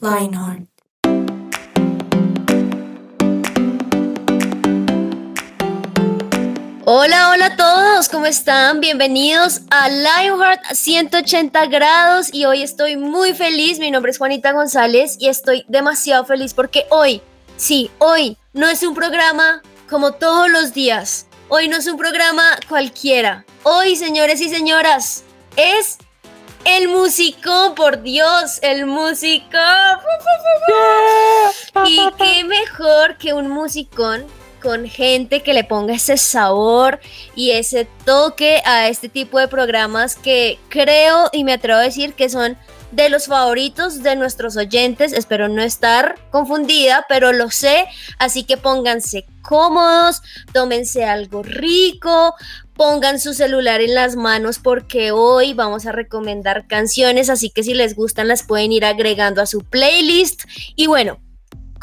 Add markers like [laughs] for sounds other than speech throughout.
Lionheart. Todos, ¿cómo están? Bienvenidos a Lionheart 180 grados y hoy estoy muy feliz. Mi nombre es Juanita González y estoy demasiado feliz porque hoy, sí, hoy no es un programa como todos los días. Hoy no es un programa cualquiera. Hoy, señores y señoras, es el músico, por Dios, el músico. Y qué mejor que un musicón con gente que le ponga ese sabor y ese toque a este tipo de programas que creo y me atrevo a decir que son de los favoritos de nuestros oyentes. Espero no estar confundida, pero lo sé. Así que pónganse cómodos, tómense algo rico, pongan su celular en las manos porque hoy vamos a recomendar canciones. Así que si les gustan las pueden ir agregando a su playlist. Y bueno,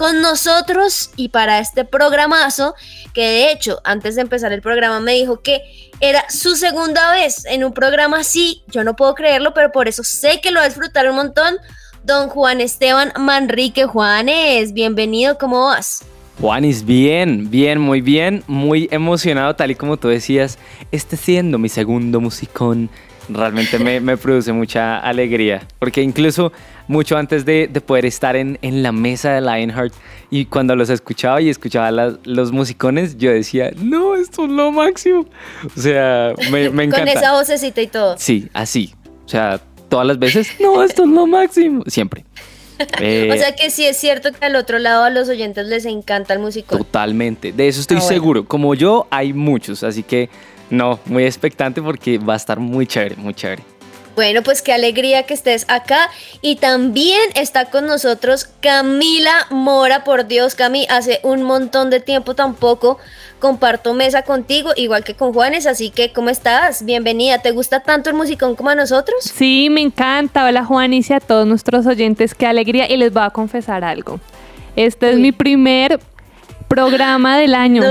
con nosotros y para este programazo, que de hecho antes de empezar el programa me dijo que era su segunda vez en un programa así, yo no puedo creerlo, pero por eso sé que lo va a disfrutar un montón. Don Juan Esteban Manrique Juanes, bienvenido, ¿cómo vas? Juanis, bien, bien, muy bien, muy emocionado, tal y como tú decías, este siendo mi segundo musicón, realmente me, produce mucha alegría, porque incluso mucho antes de, poder estar en, la mesa de Lionheart y cuando los escuchaba y escuchaba los musicones, yo decía, no, esto es lo máximo. O sea, me, [laughs] me encanta. Con esa vocecita y todo. Sí, así. O sea, todas las veces, no, esto es lo máximo. Siempre. [laughs] o sea que sí es cierto que al otro lado a los oyentes les encanta el musicón. Totalmente, de eso estoy ah, seguro. Como yo, hay muchos, así que no, muy expectante porque va a estar muy chévere, muy chévere. Bueno, pues qué alegría que estés acá. Y también está con nosotros Camila Mora. Por Dios, Cami, hace un montón de tiempo tampoco comparto mesa contigo, igual que con Juanes. Así que, ¿cómo estás? Bienvenida. ¿Te gusta tanto el musicón como a nosotros? Sí, me encanta. Hola, Juanis y a todos nuestros oyentes. Qué alegría. Y les voy a confesar algo. Este es mi primer programa del año.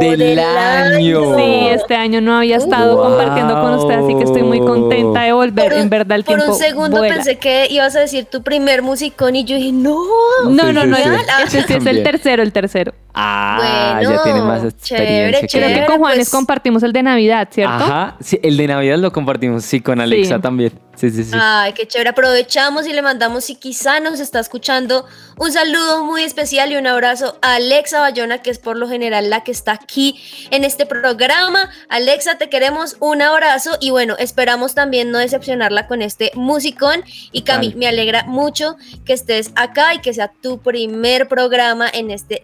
del, año. Sí, este año no había estado compartiendo con usted, así que estoy muy contenta de volver. en verdad, el tiempo. Por un segundo pensé que ibas a decir tu primer musicón y yo dije, no. No, no, no. Este sí es el tercero, el tercero. Ah, ya tiene más experiencia. Chévere, Creo que con Juanes pues compartimos el de Navidad, ¿cierto? Ajá, sí, el de Navidad lo compartimos, sí, con Alexa también. Sí, sí, sí. Ay, qué chévere. Aprovechamos y le mandamos, si quizá nos está escuchando, un saludo muy especial y un abrazo a Alexa Bayona, que es por lo general la que está aquí en este programa. Alexa, te queremos un abrazo y bueno, esperamos también no decepcionarla con este musicón. Y Cami, me alegra mucho que estés acá y que sea tu primer programa en este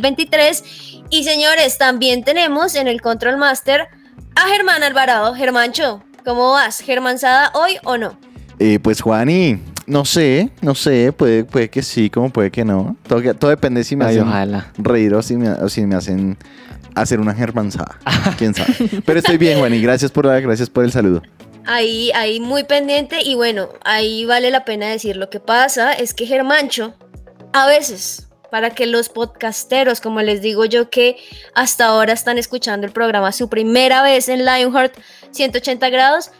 2023. Y señores, también tenemos en el Control Master a Germán Alvarado. Germancho, ¿Cómo vas? ¿Germanzada hoy o no? Eh, pues Juani, no sé, no sé, puede, puede que sí, como puede que no. Todo, todo depende si me hacen reír o si me, si me hacen hacer una germanzada. [laughs] Quién sabe. Pero estoy bien, Juani, gracias por, gracias por el saludo. Ahí, ahí muy pendiente y bueno, ahí vale la pena decir lo que pasa es que Germancho a veces para que los podcasteros, como les digo yo, que hasta ahora están escuchando el programa su primera vez en Lionheart 180 grados,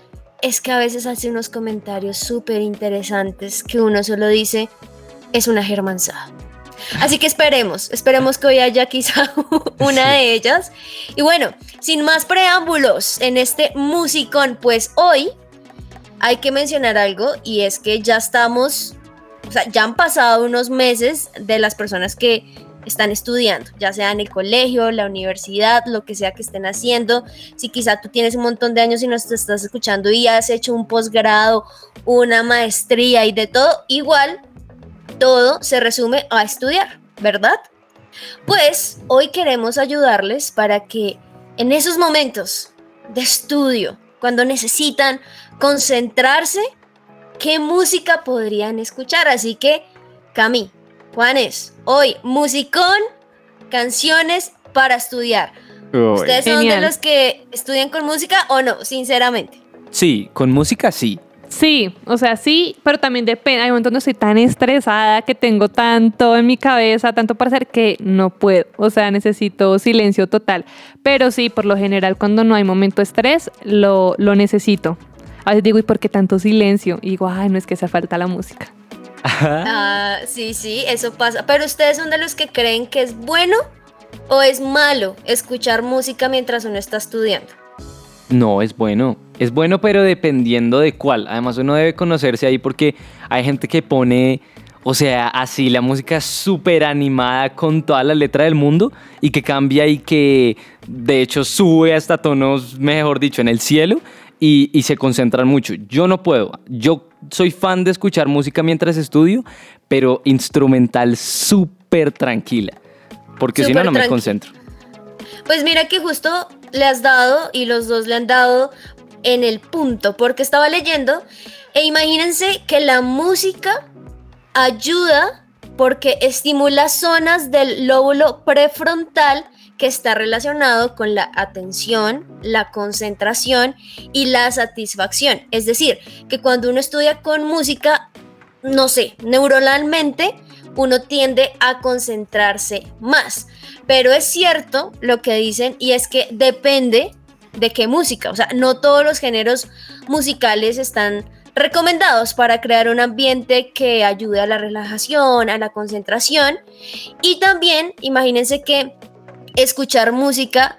es que a veces hace unos comentarios súper interesantes que uno solo dice, es una germanzada. Así que esperemos, esperemos que hoy haya quizá [laughs] una de ellas. Y bueno, sin más preámbulos en este musicón, pues hoy hay que mencionar algo y es que ya estamos, o sea, ya han pasado unos meses de las personas que están estudiando, ya sea en el colegio, la universidad, lo que sea que estén haciendo. Si quizá tú tienes un montón de años y nos estás escuchando y has hecho un posgrado, una maestría y de todo, igual todo se resume a estudiar, ¿verdad? Pues hoy queremos ayudarles para que en esos momentos de estudio, cuando necesitan concentrarse, ¿qué música podrían escuchar? Así que, Cami, Juanes, hoy musicón, canciones para estudiar. ¿Ustedes son de los que estudian con música o no, sinceramente? Sí, con música sí. Sí, o sea, sí, pero también depende. Hay momentos donde estoy tan estresada que tengo tanto en mi cabeza, tanto para hacer que no puedo. O sea, necesito silencio total. Pero sí, por lo general, cuando no hay momento de estrés, lo, lo necesito. A veces digo, ¿y por qué tanto silencio? Y digo, ay, no es que se falta la música. Ah, sí, sí, eso pasa. Pero ustedes son de los que creen que es bueno o es malo escuchar música mientras uno está estudiando. No, es bueno. Es bueno, pero dependiendo de cuál. Además, uno debe conocerse ahí porque hay gente que pone, o sea, así la música súper animada con toda la letra del mundo y que cambia y que de hecho sube hasta tonos, mejor dicho, en el cielo y, y se concentran mucho. Yo no puedo. Yo soy fan de escuchar música mientras estudio, pero instrumental súper tranquila. Porque si no, no me concentro. Pues mira que justo le has dado y los dos le han dado en el punto, porque estaba leyendo e imagínense que la música ayuda porque estimula zonas del lóbulo prefrontal que está relacionado con la atención, la concentración y la satisfacción. Es decir, que cuando uno estudia con música, no sé, neuronalmente uno tiende a concentrarse más. Pero es cierto lo que dicen y es que depende de qué música. O sea, no todos los géneros musicales están recomendados para crear un ambiente que ayude a la relajación, a la concentración. Y también imagínense que escuchar música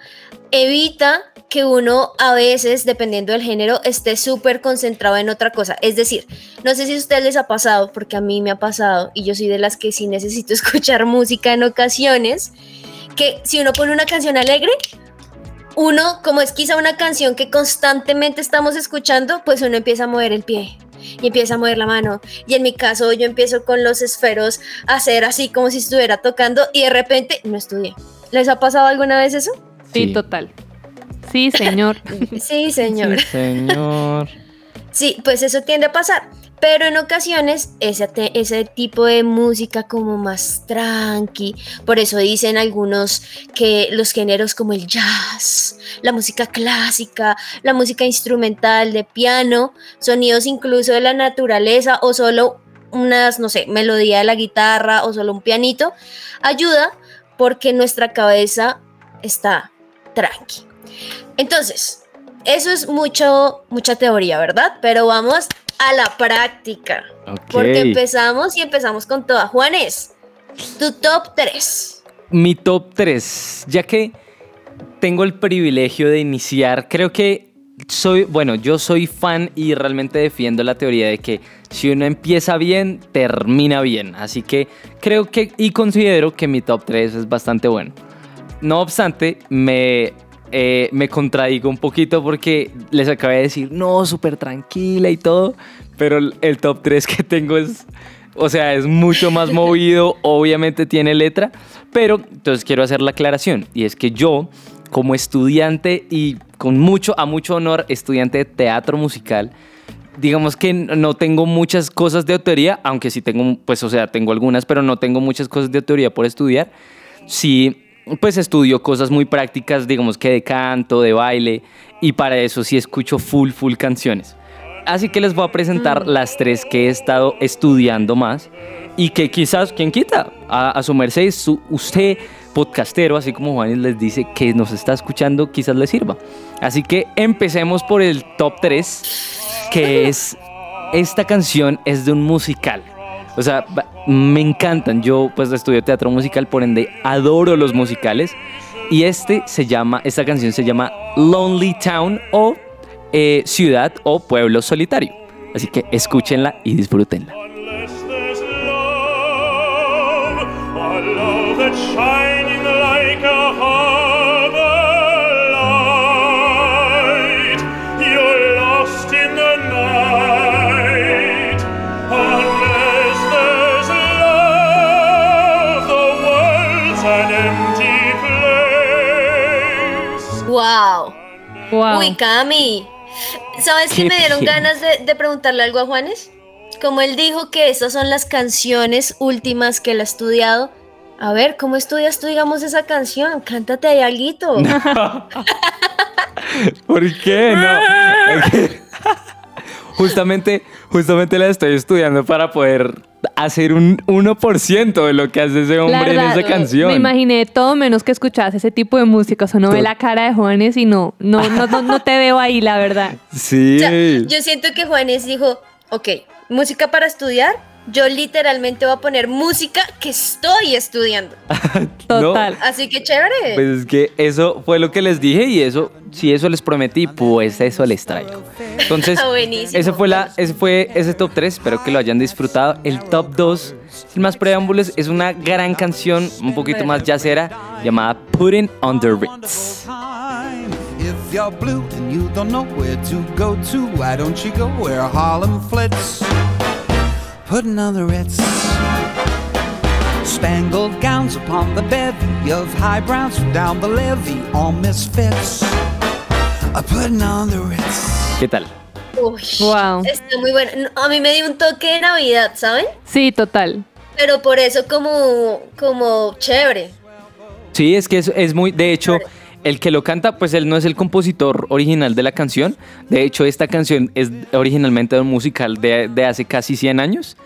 evita que uno a veces, dependiendo del género, esté súper concentrado en otra cosa. Es decir, no sé si a ustedes les ha pasado, porque a mí me ha pasado, y yo soy de las que sí necesito [laughs] escuchar música en ocasiones, que si uno pone una canción alegre, uno, como es quizá una canción que constantemente estamos escuchando, pues uno empieza a mover el pie y empieza a mover la mano. Y en mi caso yo empiezo con los esferos a hacer así como si estuviera tocando y de repente no estudié. ¿Les ha pasado alguna vez eso? Sí, total. [laughs] Sí, señor. sí, señor. Sí, [laughs] señor. sí, pues eso tiende a pasar. Pero en ocasiones ese, ese tipo de música como más tranqui, por eso dicen algunos que los géneros como el jazz, la música clásica, la música instrumental de piano, sonidos incluso de la naturaleza o solo unas, no sé, melodía de la guitarra o solo un pianito, ayuda porque nuestra cabeza está tranqui. Entonces, eso es mucho, mucha teoría, ¿verdad? Pero vamos a la práctica. Porque empezamos y empezamos con toda. Juanes, tu top 3. Mi top 3, ya que tengo el privilegio de iniciar, creo que soy, bueno, yo soy fan y realmente defiendo la teoría de que si uno empieza bien, termina bien. Así que creo que y considero que mi top 3 es bastante bueno. No obstante, me eh, me contradigo un poquito porque les acabé de decir, no, súper tranquila y todo, pero el top 3 que tengo es, o sea, es mucho más [laughs] movido, obviamente tiene letra, pero entonces quiero hacer la aclaración, y es que yo, como estudiante y con mucho, a mucho honor, estudiante de teatro musical, digamos que no tengo muchas cosas de teoría, aunque sí tengo, pues, o sea, tengo algunas, pero no tengo muchas cosas de teoría por estudiar. Sí pues estudio cosas muy prácticas, digamos que de canto, de baile, y para eso sí escucho full, full canciones. Así que les voy a presentar mm. las tres que he estado estudiando más y que quizás, quien quita, a, su merced, su, usted podcastero, así como Juanes les dice que nos está escuchando, quizás le sirva. Así que empecemos por el top 3, que es, esta canción es de un musical. O sea, me encantan. Yo pues estudio teatro musical, por ende adoro los musicales. Y este se llama, esta canción se llama Lonely Town o eh, Ciudad o Pueblo Solitario. Así que escúchenla y disfrútenla. Uy, Cami. ¿Sabes que me dieron ganas de, preguntarle algo a Juanes? Como él dijo que estas son las canciones últimas que él ha estudiado, A ver, ¿cómo estudias tú, digamos, esa canción? Cántate ahí alguito. [laughs] ¿Por qué? No. [laughs] justamente, justamente la estoy estudiando para poder hacer un 1% de lo que hace ese hombre en esa canción. Me imaginé todo menos que escuchas ese tipo de música. O sea, no ve la cara de Juanes y no, no, no, no, te veo ahí, la verdad. [laughs] Sí. yo siento que Juanes dijo, ok, música para estudiar, yo literalmente voy a poner música que estoy estudiando. [laughs] Total. Así que chévere. Pues es que eso fue lo que les dije y eso, si eso les prometí, pues eso les traigo. Entonces, [laughs] ese fue la, ese fue ese top 3, espero que lo hayan disfrutado. El top 2, sin más preámbulos, es una gran canción, un poquito más jazzera, llamada Putting on the Ritz. If you're blue and you don't know where to go to, why don't you go where Harlem flits? Putting on the Ritz. Spangled gowns upon the bevy of high browns from down the levee, all misfits. Putting on the Ritz. ¿Qué tal? Uy, wow. Está muy bueno. A mí me dio un toque de Navidad, ¿saben? Sí, total. Pero por eso como, como chévere. Sí, es que es, es muy, de hecho, el que lo canta, pues él no es el compositor original de la canción. De hecho, esta canción es originalmente un musical de, de hace casi 100 años.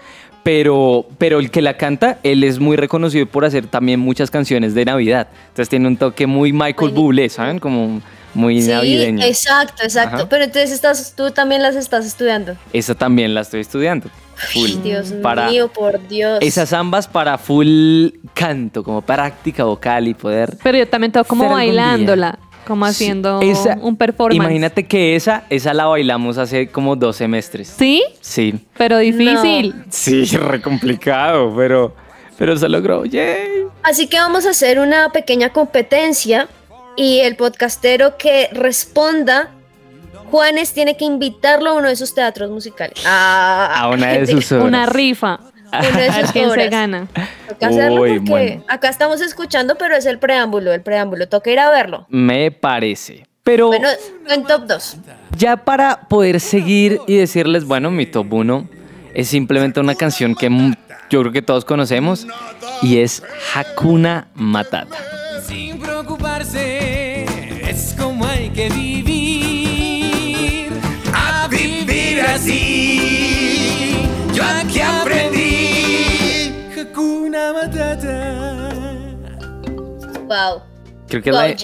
Pero, pero el que la canta, él es muy reconocido por hacer también muchas canciones de Navidad. Entonces tiene un toque muy Michael Bublé, ¿saben? Como muy sí, navideño. Exacto, exacto. Pero entonces estás, tú también las estás estudiando. Esa también la estoy estudiando. Full. Dios mío, por Dios. Esas ambas para full canto, como práctica vocal y poder. Pero yo también tengo como bailándola, como haciendo un performance. Imagínate que esa, esa la bailamos hace como dos semestres. ¿Sí? Sí. Pero difícil. Sí, [laughs] re complicado, pero, pero se logró. Yay. Así que vamos a hacer una pequeña competencia y el podcastero que responda Juanes tiene que invitarlo a uno de sus teatros musicales. a una de [laughs] sus obras. Una rifa. Una de [laughs] sus obras. se gana. Toca hacerlo porque acá estamos escuchando, pero es el preámbulo, el preámbulo. Toca ir a verlo. Me parece. Pero bueno, en top 2. Ya para poder seguir y decirles, bueno, mi top 1 es simplemente una canción que yo creo que todos conocemos y es Hakuna Matata. Wow. Creo que es la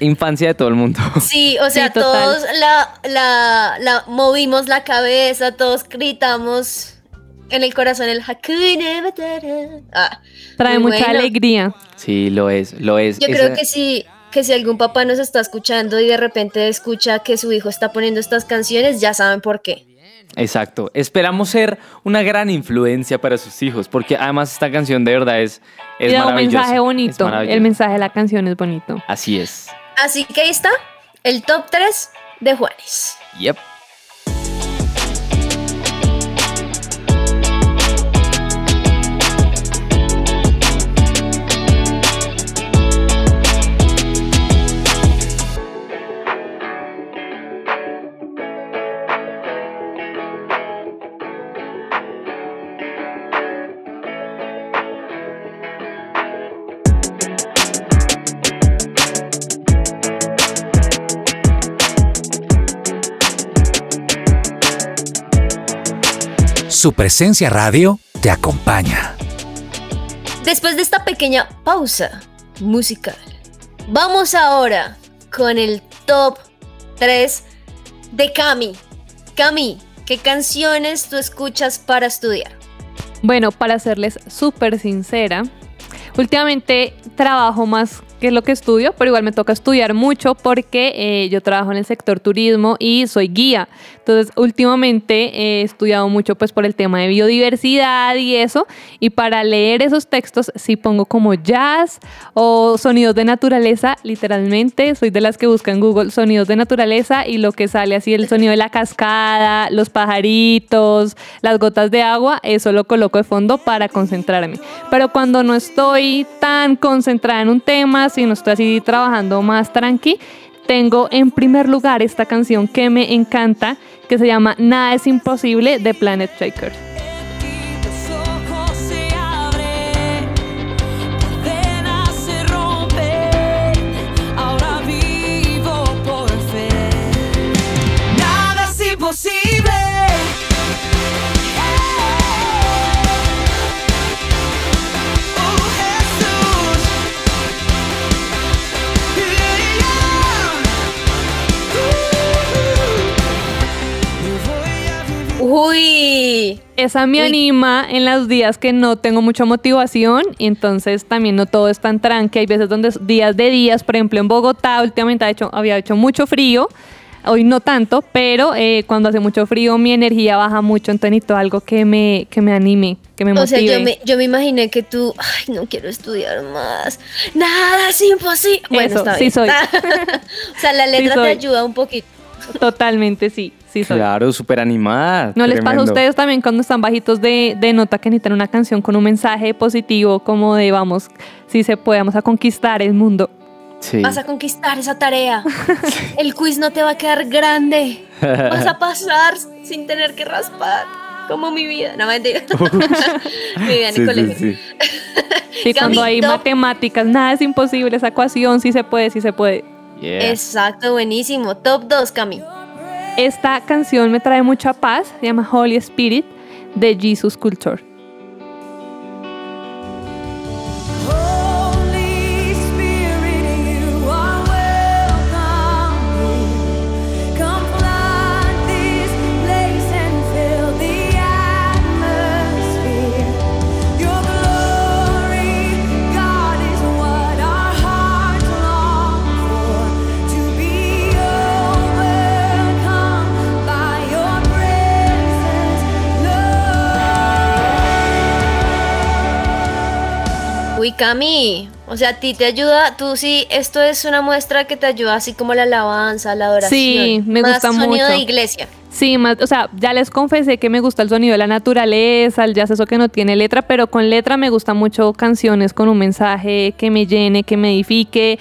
infancia de todo el mundo. [laughs] Sí, o sea, todos la, la, la movimos la cabeza, todos gritamos en el corazón el Hakuna Matata. Ah, Trae mucha alegría. Sí, lo es, lo es. Yo creo que si, que si algún papá nos está escuchando y de repente escucha que su hijo está poniendo estas canciones, ya saben por qué. Exacto. Esperamos ser una gran influencia para sus hijos, porque además esta canción de verdad es, es un mensaje bonito. El mensaje de la canción es bonito. Así es. Así que ahí está, el top 3 de Juanes. Yep. Su presencia radio te acompaña. Después de esta pequeña pausa musical, vamos ahora con el top 3 de Cami. Cami, ¿qué canciones tú escuchas para estudiar? Bueno, para serles súper sincera, últimamente trabajo más que es lo que estudio, pero igual me toca estudiar mucho porque eh, yo trabajo en el sector turismo y soy guía. Entonces, últimamente he estudiado mucho pues por el tema de biodiversidad y eso, y para leer esos textos sí pongo como jazz o sonidos de naturaleza, literalmente, soy de las que buscan Google sonidos de naturaleza y lo que sale así el sonido de la cascada, los pajaritos, las gotas de agua, eso lo coloco de fondo para concentrarme. Pero cuando no estoy tan concentrada en un tema, si no estoy así trabajando más tranqui, tengo en primer lugar esta canción que me encanta, que se llama Nada es imposible de Planet Shakers. see Uy. Esa me anima en los días que no tengo mucha motivación y entonces también no todo es tan tranqui. Hay veces donde días de días, por ejemplo en Bogotá últimamente hecho, había hecho mucho frío. Hoy no tanto, pero eh, cuando hace mucho frío mi energía baja mucho, entonces necesito algo que me, que me anime, que me motive. O sea, yo me, yo me imaginé que tú, ay, no quiero estudiar más, nada es imposible. Bueno, Eso, sí soy. [laughs] o sea, la letra te ayuda un poquito. Totalmente, sí. Sí soy. Claro, súper animada. ¿No les pasa a ustedes también cuando están bajitos de, de, nota que necesitan una canción con un mensaje positivo como de vamos, si se puede, vamos a conquistar el mundo? Sí. Vas a conquistar esa tarea. [laughs] El quiz no te va a quedar grande. Vas a [laughs] pasar sin tener que raspar. Como mi vida. No, mentira. [laughs] mi vida en el colegio. Sí, sí. cuando hay matemáticas, nada es imposible. Esa ecuación sí se puede, sí se puede. Exacto, buenísimo. Top 2, Cami. Esta canción me trae mucha paz, se llama Holy Spirit de Jesus Culture. Cami, o sea, a ti te ayuda, tú sí, esto es una muestra que te ayuda así como la alabanza, la adoración. Sí, me gusta más sonido de iglesia. Sí, más, o sea, ya les confesé que me gusta el sonido de la naturaleza, el jazz, eso que no tiene letra, pero con letra me gusta mucho canciones con un mensaje que me llene, que me edifique,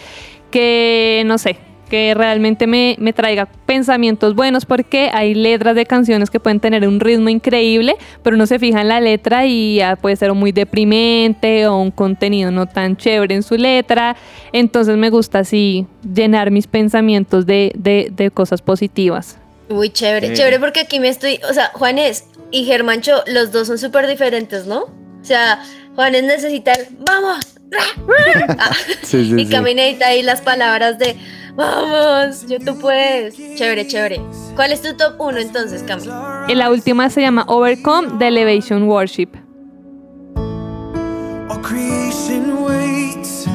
que no sé, que realmente me, me, traiga pensamientos buenos porque hay letras de canciones que pueden tener un ritmo increíble, pero uno se fija en la letra y ya puede ser muy deprimente o un contenido no tan chévere en su letra. Entonces me gusta así llenar mis pensamientos de, de, de cosas positivas. Muy chévere, chévere porque aquí me estoy, o sea, Juanes y Germancho, los dos son súper diferentes, ¿no? O sea, Juanes necesita el, vamos, ah, sí, sí, [laughs] y camineta ahí las palabras de Vamos, yo tú puedes. Chévere, chévere. ¿Cuál es tu top 1 entonces, Cami? Y la última se llama Overcome the Elevation Worship. All creation waits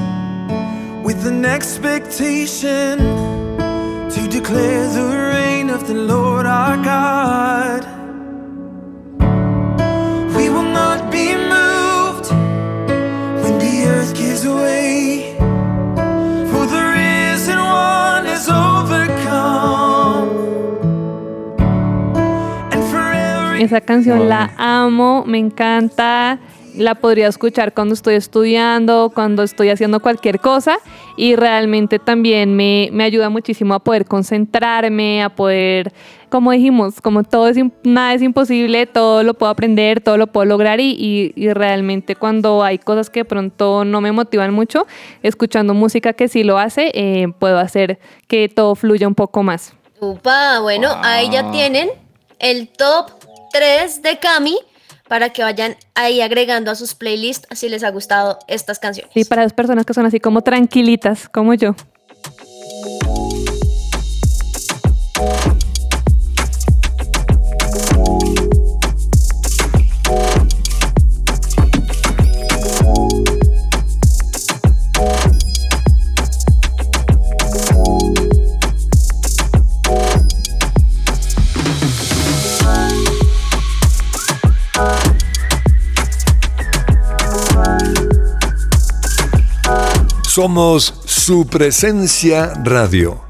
with an expectation to declare the reign of the Lord our God. We will not be moved when the earth gives way. Esa canción la amo, me encanta. La podría escuchar cuando estoy estudiando, cuando estoy haciendo cualquier cosa y realmente también me, me ayuda muchísimo a poder concentrarme, a poder, como dijimos, como todo es, nada es imposible, todo lo puedo aprender, todo lo puedo lograr y, y, realmente cuando hay cosas que pronto no me motivan mucho, escuchando música que sí lo hace, eh, puedo hacer que todo fluya un poco más. Upa, bueno, ahí ya tienen el top 3 de Cami para que vayan ahí agregando a sus playlists si les ha gustado estas canciones. Y para las personas que son así como tranquilitas, como yo. Somos su presencia radio.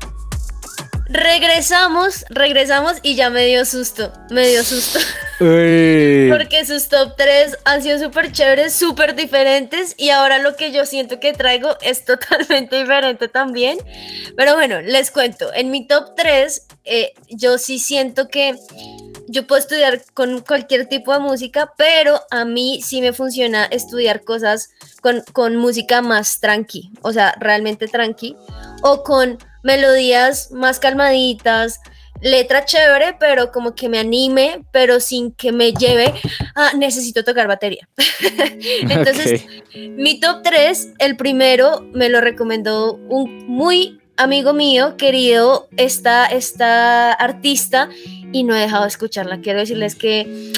Regresamos, regresamos y ya me dio susto, me dio susto. [laughs] Porque sus top 3 han sido súper chéveres, súper diferentes y ahora lo que yo siento que traigo es totalmente [laughs] diferente también. Pero bueno, les cuento, en mi top 3 eh, yo sí siento que yo puedo estudiar con cualquier tipo de música, pero a mí sí me funciona estudiar cosas con, con música más tranqui, o sea, realmente tranqui, o con melodías más calmaditas, letra chévere, pero como que me anime, pero sin que me lleve a necesito tocar batería. [laughs] Entonces, mi top 3, el primero me lo recomendó un muy amigo mío, querido, esta, esta artista y no he dejado de escucharla. Quiero decirles que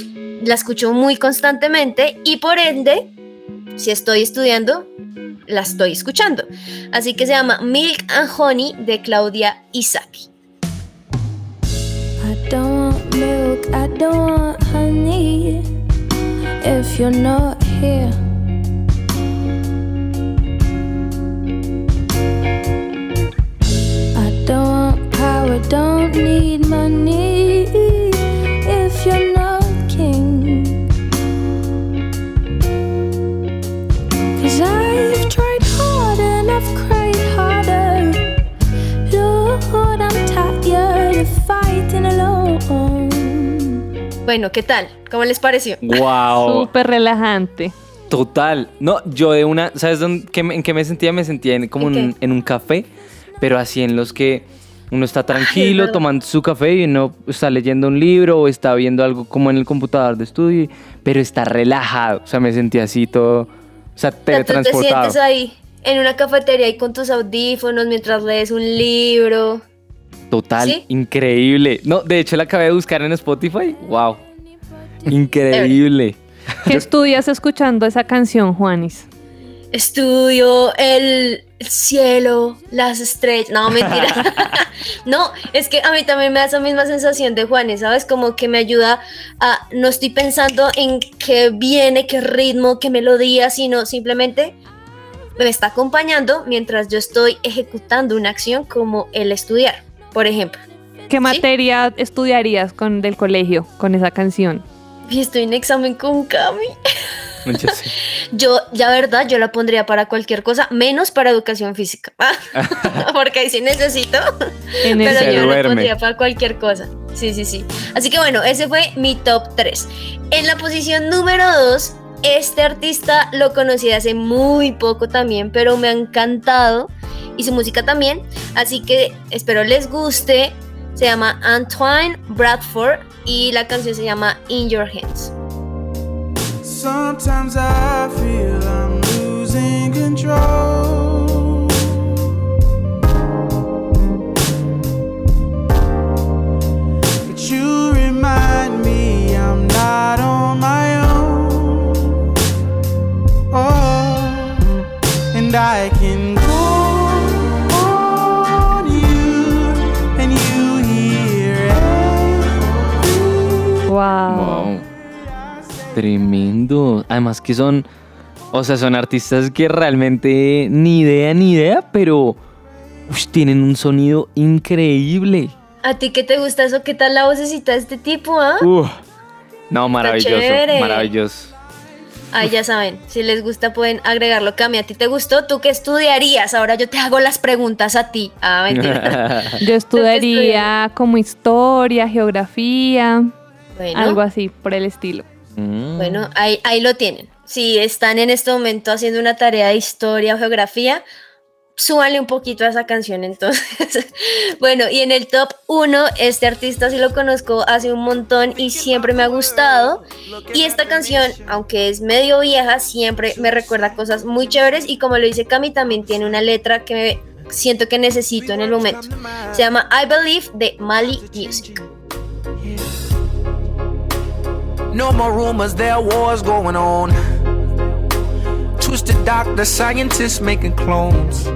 la escucho muy constantemente y por ende, si estoy estudiando, la estoy escuchando. Así que se llama Milk and Honey de Claudia Isaki. I don't milk, I don't honey if you're not here. Power, don't need money if you're not king. Cause I've tried hard and I've cried harder. Lord, I'm tired of fighting alone. Bueno, ¿qué tal? ¿Cómo les pareció? Wow. Súper relajante. Total. No, yo de una, ¿sabes dónde, en qué me sentía? Me sentía en, como en, en, un café, pero así en los que uno está tranquilo tomando su café y uno está leyendo un libro o está viendo algo como en el computador de estudio, pero está relajado. O sea, me sentía así todo, o sea, teletransportado. te sientes ahí en una cafetería y con tus audífonos mientras lees un libro. Total, increíble. No, de hecho la acabé de buscar en Spotify. Wow. Increíble. ¿Qué estudias escuchando esa canción, Juanis? Estudio el cielo, las estrellas. No, mentira. [laughs] [laughs] no, es que a mí también me da esa misma sensación de Juanes, ¿sabes? Como que me ayuda a. No estoy pensando en qué viene, qué ritmo, qué melodía, sino simplemente me está acompañando mientras yo estoy ejecutando una acción como el estudiar, por ejemplo. ¿Qué materia estudiarías con del colegio con esa canción? Y estoy en examen con Cami. [laughs] [laughs] Yo, ya verdad, yo la pondría para cualquier cosa, menos para educación física. [laughs] Porque ahí sí necesito. pero yo la pondría para cualquier cosa. Sí, sí, sí. Así que bueno, ese fue mi top 3. En la posición número 2, este artista lo conocí hace muy poco también, pero me ha encantado. Y su música también. Así que espero les guste. Se llama Antoine Bradford y la canción se llama In Your Hands. Sometimes I feel I'm losing control. But you remind me I'm not on my own. Oh, and I Tremendo. Además que son, o sea, son artistas que realmente ni idea ni idea, pero tienen un sonido increíble. ¿A ti qué te gusta eso? ¿Qué tal la vocecita de este tipo, ah? no, maravilloso, maravilloso. Ahí ya saben, si les gusta pueden agregarlo. Cami, ¿a ti te gustó? ¿Tú qué estudiarías? Ahora yo te hago las preguntas a ti. Ah, [laughs] mentira. [laughs] yo estudiaría como historia, geografía. Algo así, por el estilo. Mm. Bueno, ahí, ahí lo tienen. Si están en este momento haciendo una tarea de historia o geografía, súbanle un poquito a esa canción entonces. [laughs] bueno, y en el top 1, este artista sí lo conozco hace un montón y siempre me ha gustado. Y esta canción, aunque es medio vieja, siempre me recuerda cosas muy chéveres y como lo dice Cami, también tiene una letra que siento que necesito en el momento. Se llama I Believe de Mali Music. No more rumors, there are wars going on. Twisted doctor, scientists making clones.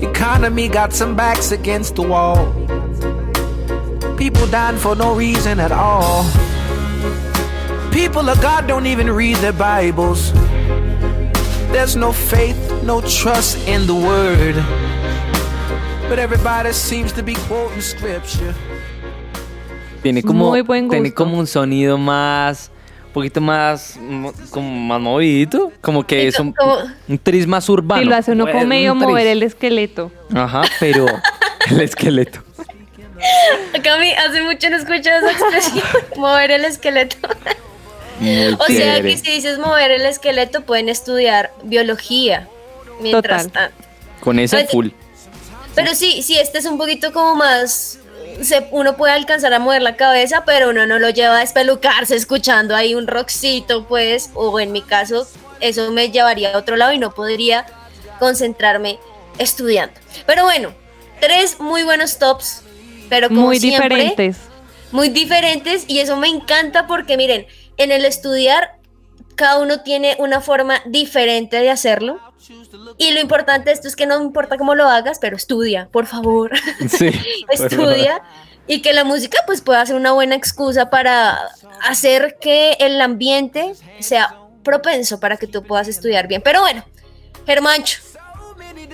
Economy got some backs against the wall. People dying for no reason at all. People of God don't even read their Bibles. There's no faith, no trust in the word. But everybody seems to be quoting scripture. Tiene como, Tiene como un sonido más, un poquito más, como más movidito, como que es un, un tris más urbano. Y lo hace uno como medio mover el esqueleto. Ajá, pero [laughs] el esqueleto. Cami, hace mucho no escucho esa expresión, [laughs] mover el esqueleto. o sea que si dices mover el esqueleto, pueden estudiar biología. Mientras Total. Con ese pues, full. Pero sí, sí, este es un poquito como más uno puede alcanzar a mover la cabeza, pero uno no lo lleva a espelucarse escuchando ahí un rockcito, pues, o en mi caso, eso me llevaría a otro lado y no podría concentrarme estudiando. Pero bueno, tres muy buenos tops, pero como muy siempre, diferentes. Muy diferentes y eso me encanta porque miren, en el estudiar cada uno tiene una forma diferente de hacerlo. Y lo importante de esto es que no importa cómo lo hagas, pero estudia, por favor. [laughs] Sí, [laughs] estudia y que la música pues pueda ser una buena excusa para hacer que el ambiente sea propenso para que tú puedas estudiar bien. Pero bueno, Germancho,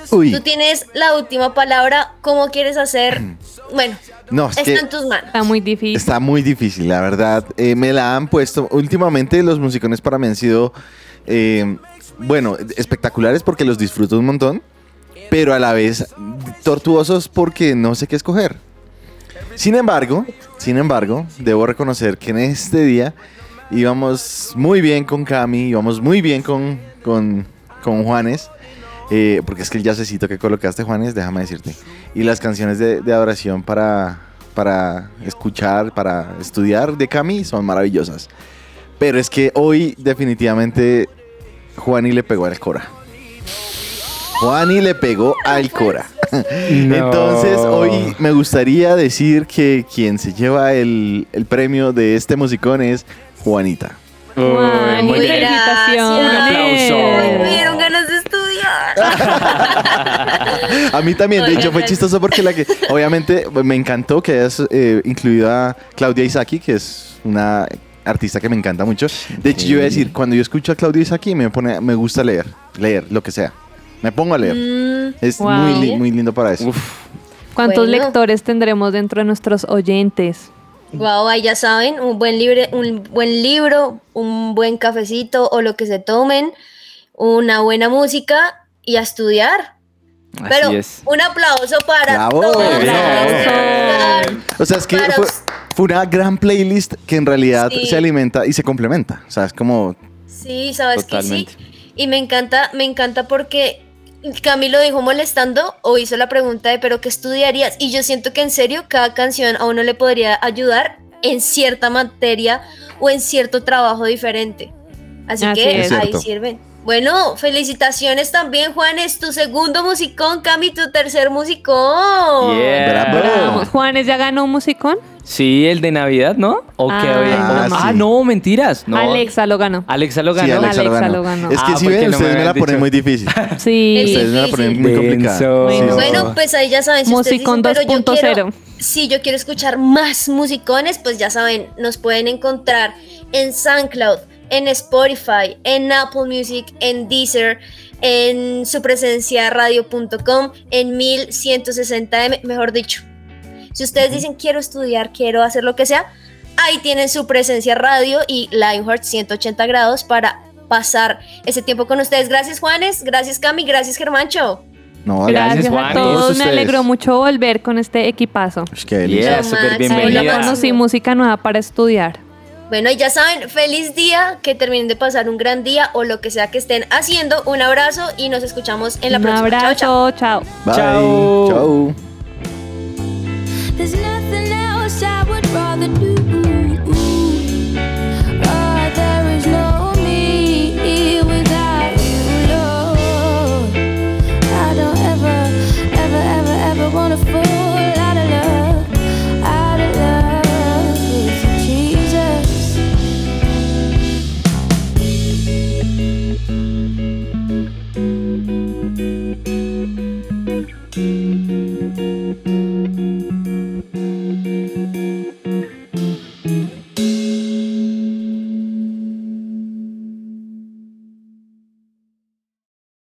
tú tienes la última palabra. ¿Cómo quieres hacer? [clears throat] Bueno, no, está en tus manos. Está muy difícil. Está muy difícil, la verdad. Eh, me la han puesto. Últimamente los musicones para mí han sido, eh, bueno, espectaculares porque los disfruto un montón, pero a la vez tortuosos porque no sé qué escoger. Sin embargo, sin embargo, debo reconocer que en este día íbamos muy bien con Cami, íbamos muy bien con, con, con Juanes. Eh, porque es que el jazzecito que colocaste, Juanes, déjame decirte. Y las canciones de, de, adoración para, para escuchar, para estudiar de Cami son maravillosas. Pero es que hoy definitivamente Juani le pegó al Cora. Juani le pegó al Cora. Entonces, hoy me gustaría decir que quien se lleva el, el premio de este musicón es Juanita. Juan, muy felicitaciones. Un aplauso. [laughs] a mí también, de hecho fue chistoso porque la que, [laughs] obviamente, me encantó que hayas eh, incluido a Claudia Isaki, que es una artista que me encanta mucho. De hecho, yo iba a decir, cuando yo escucho a Claudia Isaki, me pone, me gusta leer, leer, lo que sea. Me pongo a leer. Mm, es wow. muy, muy lindo para eso. ¿Cuántos Bueno. lectores tendremos dentro de nuestros oyentes? Wow, ahí ya saben, un buen, libre, un buen libro, un buen cafecito o lo que se tomen, una buena música y a estudiar. Pero Así es. un aplauso para Bravo. todos. O sea, es que fue, fue una gran playlist que en realidad Sí. se alimenta y se complementa. O sea, es como... Sí, sabes Totalmente. que sí. Y me encanta, me encanta porque Camilo dijo molestando o hizo la pregunta de pero qué estudiarías y yo siento que en serio cada canción a uno le podría ayudar en cierta materia o en cierto trabajo diferente. Así, Así que es. ahí sirven. Bueno, felicitaciones también, Juan. Es tu segundo musicón, Cami, tu tercer musicón. Yeah. Bravo. Juanes ya ganó un musicón. Sí, el de Navidad, ¿no? ¿O Ah, qué había? sí. ah, no, mentiras. No. Alexa lo ganó. Alexa lo ganó. Sí, Alexa, lo ganó. lo ganó. Es que Ah, si ven, no ustedes me me la ponen muy difícil. [laughs] Sí. Es Ustedes me la ponen muy complicada. Bueno. Bueno, pues ahí ya saben, si ustedes Musicón dicen, pero yo 2.0. quiero, si yo quiero escuchar más musicones, pues ya saben, nos pueden encontrar en SoundCloud, en Spotify, en Apple Music, en Deezer, en supresenciaradio.com, en 1160M, mejor dicho. Si ustedes dicen quiero estudiar, quiero hacer lo que sea, ahí tienen su presencia radio y Lionheart 180 grados para pasar ese tiempo con ustedes. Gracias Juanes, gracias Cami, gracias Germancho. No. Gracias, Gracias, a Juan. todos. Todos Me alegró mucho volver con este equipazo. Qué delicia. Yeah, súper bienvenida. conocí música nueva para estudiar. Bueno, y ya saben, feliz día, que terminen de pasar un gran día o lo que sea que estén haciendo. Un abrazo y nos escuchamos en la Un próxima. Chao, chao. abrazo, chao. Bye. Chao. Chao. There's nothing else I would rather do. Oh, there is no me without you, Lord. I don't ever, ever, ever, ever wanna fall